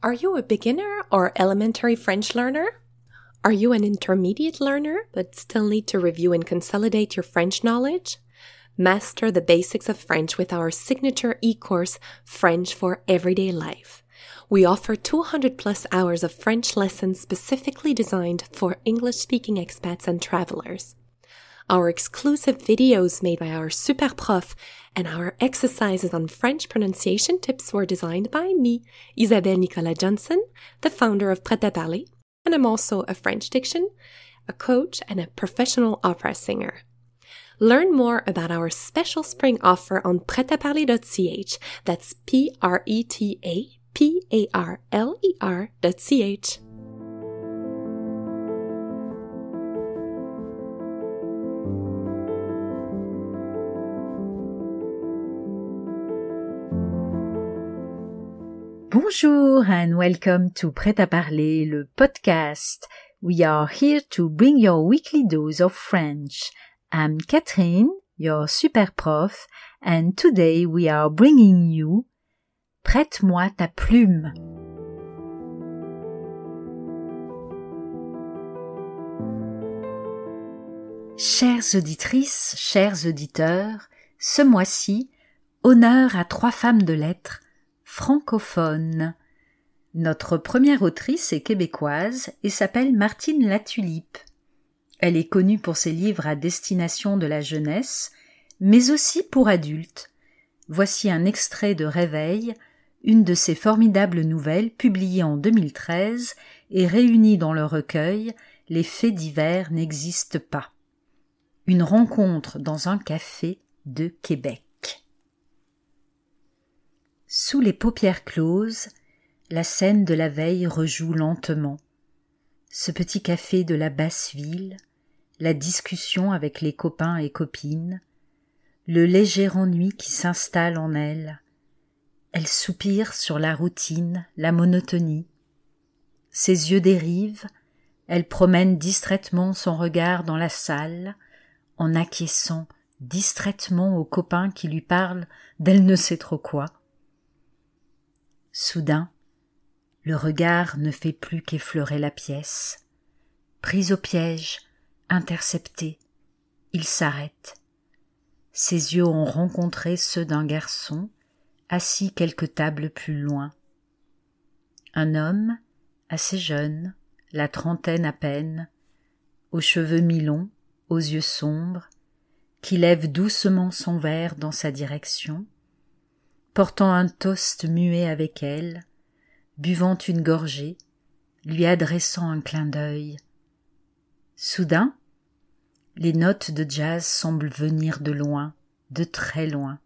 Are you a beginner or elementary French learner? Are you an intermediate learner but still need to review and consolidate your French knowledge? Master the basics of French with our signature e-course, French for Everyday Life. We offer 200 plus hours of French lessons specifically designed for English speaking expats and travelers. Our exclusive videos made by our super prof and our exercises on French pronunciation tips were designed by me, Isabelle Nicolas Johnson, the founder of Prêt à Parler, and I'm also a French diction, a coach, and a professional opera singer. Learn more about our special spring offer on pretaparler.ch. That's P R E T A P A R L E R.ch. Bonjour and welcome to Prêt à parler, le podcast. We are here to bring your weekly dose of French. I'm Catherine, your super prof, and today we are bringing you Prête-moi ta plume. Chères auditrices, chers auditeurs, ce mois-ci, honneur à trois femmes de lettres francophone. Notre première autrice est québécoise et s'appelle Martine Latulipe. Elle est connue pour ses livres à destination de la jeunesse, mais aussi pour adultes. Voici un extrait de Réveil, une de ses formidables nouvelles publiées en 2013 et réunie dans le recueil Les faits divers n'existent pas. Une rencontre dans un café de Québec. Sous les paupières closes, la scène de la veille rejoue lentement. Ce petit café de la basse ville, la discussion avec les copains et copines, le léger ennui qui s'installe en elle. Elle soupire sur la routine, la monotonie. Ses yeux dérivent, elle promène distraitement son regard dans la salle, en acquiesçant distraitement aux copains qui lui parlent d'elle ne sait trop quoi. Soudain, le regard ne fait plus qu'effleurer la pièce. Pris au piège, intercepté, il s'arrête. Ses yeux ont rencontré ceux d'un garçon, assis quelques tables plus loin. Un homme, assez jeune, la trentaine à peine, aux cheveux mi-longs, aux yeux sombres, qui lève doucement son verre dans sa direction, portant un toast muet avec elle, buvant une gorgée, lui adressant un clin d'œil. Soudain, les notes de jazz semblent venir de loin, de très loin.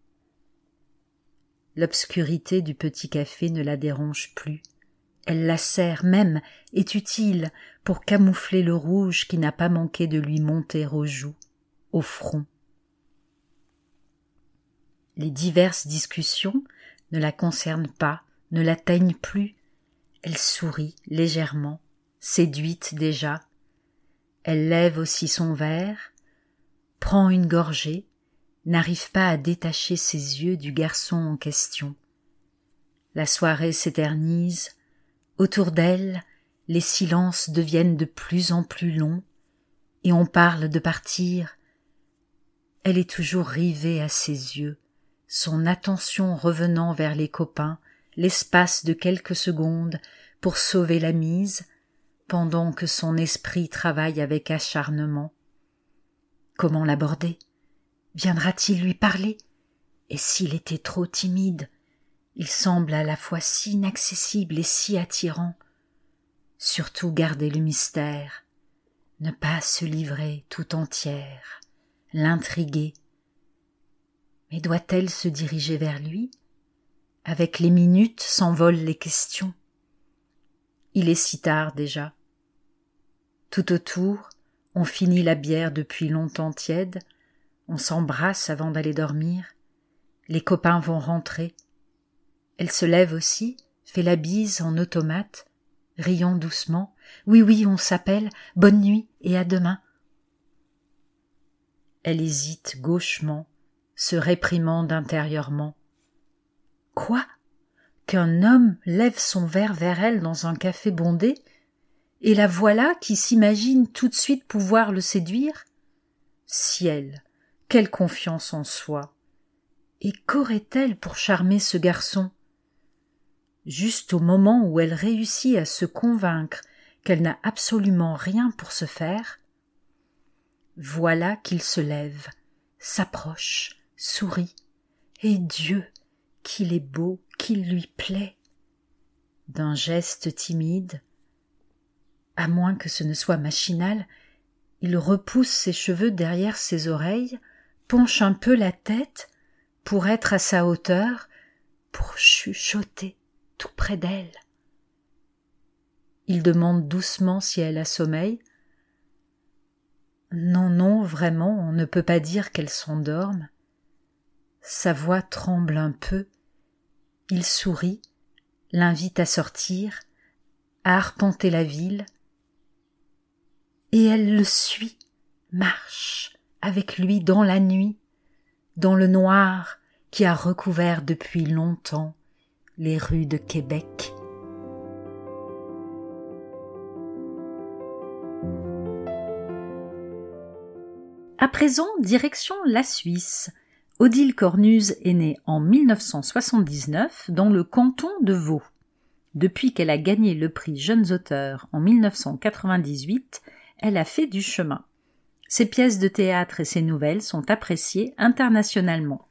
L'obscurité du petit café ne la dérange plus. Elle la sert même, est utile pour camoufler le rouge qui n'a pas manqué de lui monter aux joues, au front les diverses discussions ne la concernent pas, ne l'atteignent plus. Elle sourit légèrement, séduite déjà. Elle lève aussi son verre, prend une gorgée, n'arrive pas à détacher ses yeux du garçon en question. La soirée s'éternise, autour d'elle, les silences deviennent de plus en plus longs, et on parle de partir. Elle est toujours rivée à ses yeux, son attention revenant vers les copains l'espace de quelques secondes pour sauver la mise, pendant que son esprit travaille avec acharnement. Comment l'aborder? Viendra-t-il lui parler? Et s'il était trop timide? Il semble à la fois si inaccessible et si attirant. Surtout garder le mystère, ne pas se livrer tout entière, l'intriguer, mais doit-elle se diriger vers lui? Avec les minutes s'envolent les questions. Il est si tard déjà. Tout autour, on finit la bière depuis longtemps tiède, on s'embrasse avant d'aller dormir, les copains vont rentrer. Elle se lève aussi, fait la bise en automate, riant doucement. Oui, oui, on s'appelle, bonne nuit et à demain. Elle hésite gauchement, se réprimande intérieurement. Quoi? Qu'un homme lève son verre vers elle dans un café bondé, et la voilà qui s'imagine tout de suite pouvoir le séduire? Ciel, quelle confiance en soi. Et qu'aurait-elle pour charmer ce garçon? Juste au moment où elle réussit à se convaincre qu'elle n'a absolument rien pour se faire, voilà qu'il se lève, s'approche, sourit, et Dieu, qu'il est beau, qu'il lui plaît. D'un geste timide, à moins que ce ne soit machinal, il repousse ses cheveux derrière ses oreilles, penche un peu la tête pour être à sa hauteur, pour chuchoter tout près d'elle. Il demande doucement si elle a sommeil. Non, non, vraiment, on ne peut pas dire qu'elle s'endorme. Sa voix tremble un peu. Il sourit, l'invite à sortir, à arpenter la ville, et elle le suit, marche avec lui dans la nuit, dans le noir qui a recouvert depuis longtemps les rues de Québec. À présent, direction la Suisse. Odile Cornuse est née en 1979 dans le canton de Vaud. Depuis qu'elle a gagné le prix Jeunes auteurs en 1998, elle a fait du chemin. Ses pièces de théâtre et ses nouvelles sont appréciées internationalement.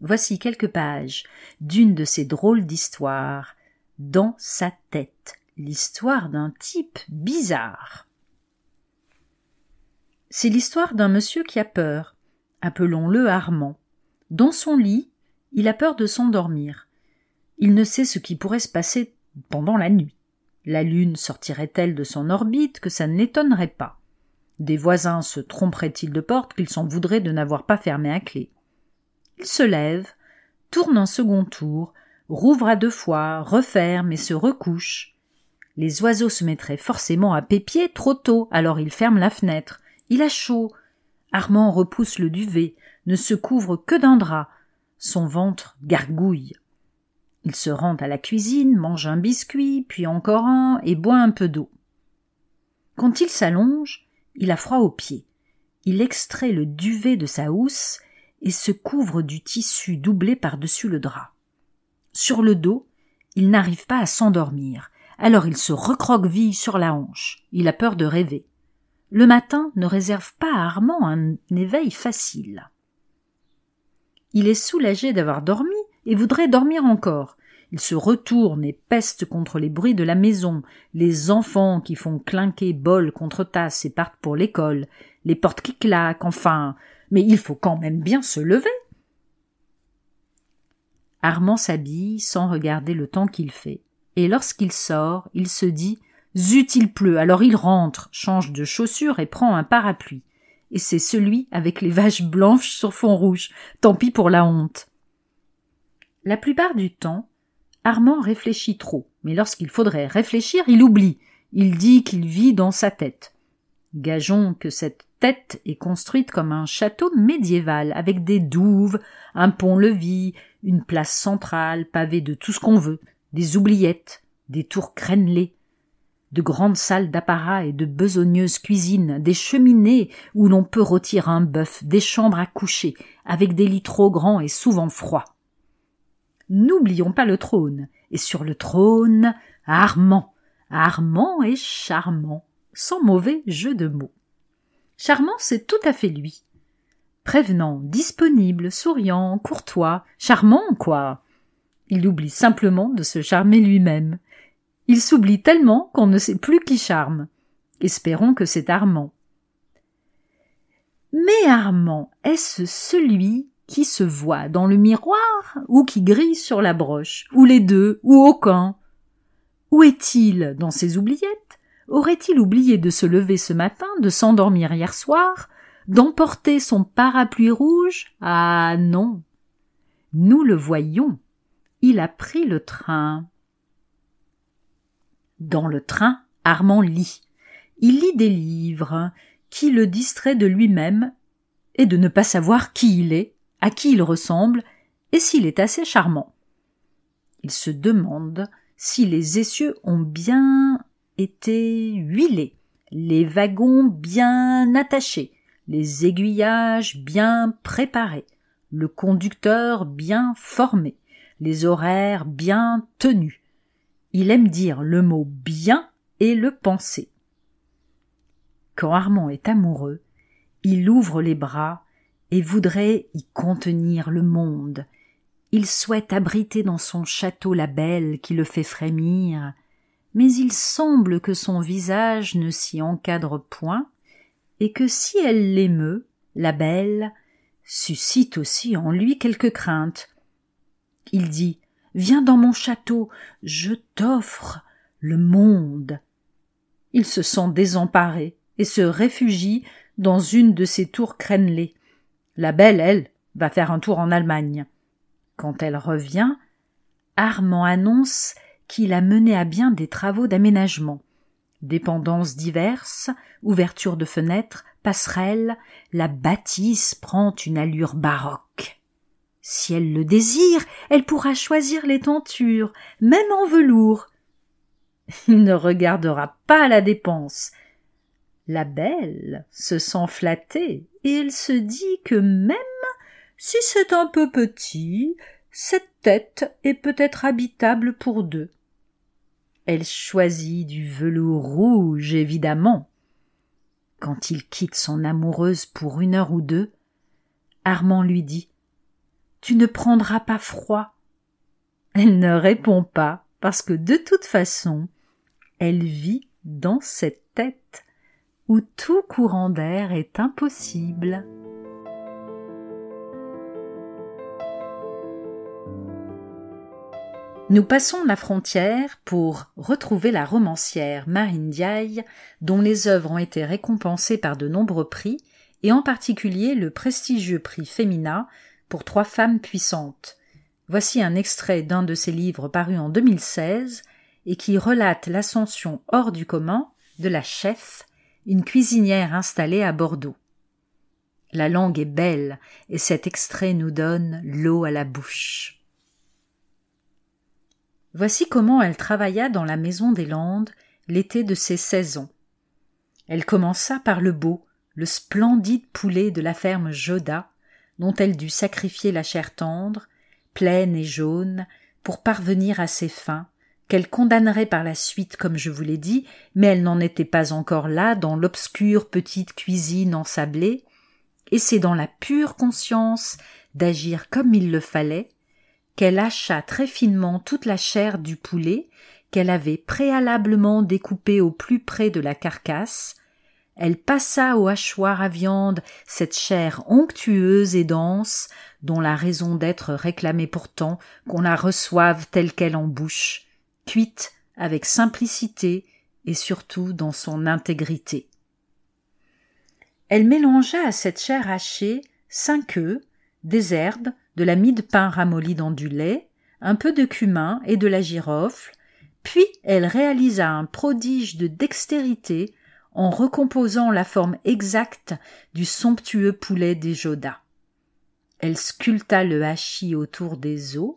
Voici quelques pages d'une de ces drôles d'histoires. Dans sa tête, l'histoire d'un type bizarre. C'est l'histoire d'un monsieur qui a peur. Appelons-le Armand. Dans son lit, il a peur de s'endormir. Il ne sait ce qui pourrait se passer pendant la nuit. La Lune sortirait-elle de son orbite que ça ne l'étonnerait pas? Des voisins se tromperaient-ils de porte qu'ils s'en voudraient de n'avoir pas fermé à clé? Il se lève, tourne un second tour, rouvre à deux fois, referme et se recouche. Les oiseaux se mettraient forcément à pépier trop tôt, alors il ferme la fenêtre. Il a chaud. Armand repousse le duvet, ne se couvre que d'un drap. Son ventre gargouille. Il se rend à la cuisine, mange un biscuit, puis encore un, et boit un peu d'eau. Quand il s'allonge, il a froid aux pieds. Il extrait le duvet de sa housse et se couvre du tissu doublé par-dessus le drap. Sur le dos, il n'arrive pas à s'endormir, alors il se recroqueville sur la hanche. Il a peur de rêver. Le matin ne réserve pas à Armand un éveil facile. Il est soulagé d'avoir dormi et voudrait dormir encore. Il se retourne et peste contre les bruits de la maison, les enfants qui font clinquer bol contre tasse et partent pour l'école, les portes qui claquent, enfin. Mais il faut quand même bien se lever. Armand s'habille sans regarder le temps qu'il fait, et lorsqu'il sort, il se dit Zut, il pleut, alors il rentre, change de chaussures et prend un parapluie. Et c'est celui avec les vaches blanches sur fond rouge. Tant pis pour la honte. La plupart du temps, Armand réfléchit trop, mais lorsqu'il faudrait réfléchir, il oublie. Il dit qu'il vit dans sa tête. Gageons que cette tête est construite comme un château médiéval, avec des douves, un pont-levis, une place centrale pavée de tout ce qu'on veut, des oubliettes, des tours crénelées, de grandes salles d'apparat et de besogneuses cuisines, des cheminées où l'on peut rôtir un bœuf, des chambres à coucher, avec des lits trop grands et souvent froids. N'oublions pas le trône, et sur le trône, Armand. Armand est charmant, sans mauvais jeu de mots. Charmant, c'est tout à fait lui. Prévenant, disponible, souriant, courtois, charmant, quoi? Il oublie simplement de se charmer lui-même. Il s'oublie tellement qu'on ne sait plus qui charme. Espérons que c'est Armand. Mais Armand, est-ce celui qui se voit dans le miroir ou qui grille sur la broche, ou les deux, ou aucun? Où est-il dans ses oubliettes? Aurait-il oublié de se lever ce matin, de s'endormir hier soir, d'emporter son parapluie rouge? Ah non. Nous le voyons. Il a pris le train. Dans le train, Armand lit. Il lit des livres qui le distraient de lui-même et de ne pas savoir qui il est à qui il ressemble et s'il est assez charmant. Il se demande si les essieux ont bien été huilés, les wagons bien attachés, les aiguillages bien préparés, le conducteur bien formé, les horaires bien tenus. Il aime dire le mot bien et le penser. Quand Armand est amoureux, il ouvre les bras et voudrait y contenir le monde. Il souhaite abriter dans son château la belle qui le fait frémir, mais il semble que son visage ne s'y encadre point, et que si elle l'émeut, la belle, suscite aussi en lui quelque crainte. Il dit Viens dans mon château, je t'offre le monde. Il se sent désemparé et se réfugie dans une de ses tours crénelées. La belle, elle, va faire un tour en Allemagne. Quand elle revient, Armand annonce qu'il a mené à bien des travaux d'aménagement. Dépendances diverses, ouvertures de fenêtres, passerelles, la bâtisse prend une allure baroque. Si elle le désire, elle pourra choisir les tentures, même en velours. Il ne regardera pas la dépense. La belle se sent flattée et elle se dit que même si c'est un peu petit, cette tête est peut-être habitable pour deux. Elle choisit du velours rouge, évidemment. Quand il quitte son amoureuse pour une heure ou deux, Armand lui dit Tu ne prendras pas froid. Elle ne répond pas, parce que de toute façon, elle vit dans cette tête où tout courant d'air est impossible. Nous passons la frontière pour retrouver la romancière Marine Diaye, dont les œuvres ont été récompensées par de nombreux prix, et en particulier le prestigieux prix Femina trois femmes puissantes. Voici un extrait d'un de ses livres paru en 2016 et qui relate l'ascension hors du commun de la chef une cuisinière installée à Bordeaux. La langue est belle, et cet extrait nous donne l'eau à la bouche. Voici comment elle travailla dans la maison des Landes l'été de ses seize ans. Elle commença par le beau, le splendide poulet de la ferme Joda, dont elle dut sacrifier la chair tendre, pleine et jaune, pour parvenir à ses fins, qu'elle condamnerait par la suite, comme je vous l'ai dit, mais elle n'en était pas encore là dans l'obscure petite cuisine ensablée, et c'est dans la pure conscience d'agir comme il le fallait qu'elle hacha très finement toute la chair du poulet qu'elle avait préalablement découpée au plus près de la carcasse, elle passa au hachoir à viande cette chair onctueuse et dense, dont la raison d'être réclamait pourtant qu'on la reçoive telle qu'elle en bouche, cuite avec simplicité et surtout dans son intégrité. Elle mélangea à cette chair hachée cinq œufs, des herbes, de la mie de pain ramollie dans du lait, un peu de cumin et de la girofle, puis elle réalisa un prodige de dextérité en recomposant la forme exacte du somptueux poulet des Jodas. Elle sculpta le hachis autour des os,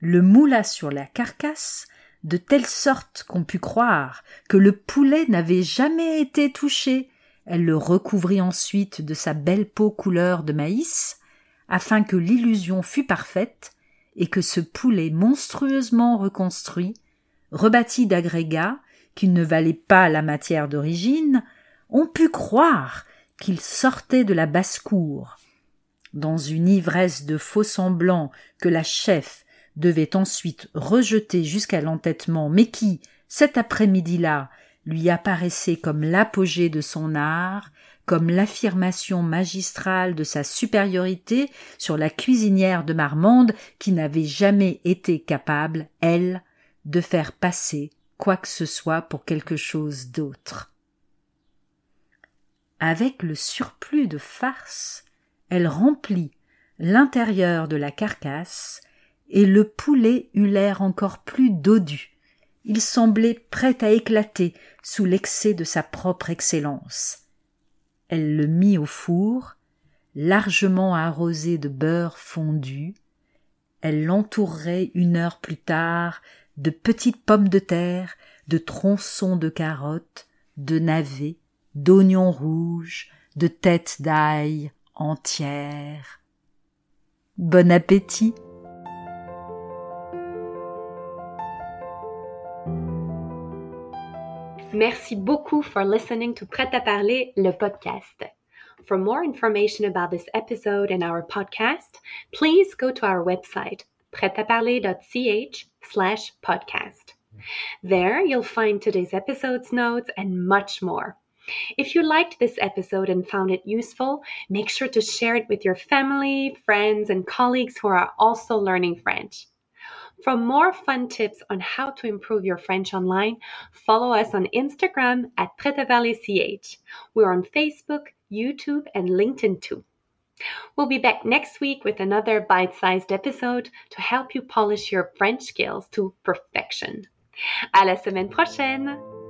le moula sur la carcasse, de telle sorte qu'on put croire que le poulet n'avait jamais été touché. Elle le recouvrit ensuite de sa belle peau couleur de maïs, afin que l'illusion fût parfaite et que ce poulet monstrueusement reconstruit, rebâti d'agrégats qui ne valaient pas la matière d'origine, on put croire qu'il sortait de la basse-cour. Dans une ivresse de faux semblants que la chef devait ensuite rejeter jusqu'à l'entêtement, mais qui, cet après-midi-là, lui apparaissait comme l'apogée de son art, comme l'affirmation magistrale de sa supériorité sur la cuisinière de Marmande qui n'avait jamais été capable, elle, de faire passer quoi que ce soit pour quelque chose d'autre. Avec le surplus de farce, elle remplit l'intérieur de la carcasse et le poulet eut l'air encore plus dodu. Il semblait prêt à éclater sous l'excès de sa propre excellence. Elle le mit au four, largement arrosé de beurre fondu. elle l'entourerait une heure plus tard de petites pommes de terre, de tronçons de carottes, de navets, d'oignons rouges, de têtes d'ail entières. Bon appétit. Merci beaucoup for listening to Prêt à parler, le podcast. For more information about this episode and our podcast, please go to our website, pretaparler.ch slash podcast. There you'll find today's episode's notes and much more. If you liked this episode and found it useful, make sure to share it with your family, friends, and colleagues who are also learning French. For more fun tips on how to improve your French online, follow us on Instagram at PretaValleyCH. We're on Facebook, YouTube, and LinkedIn too. We'll be back next week with another bite sized episode to help you polish your French skills to perfection. À la semaine prochaine!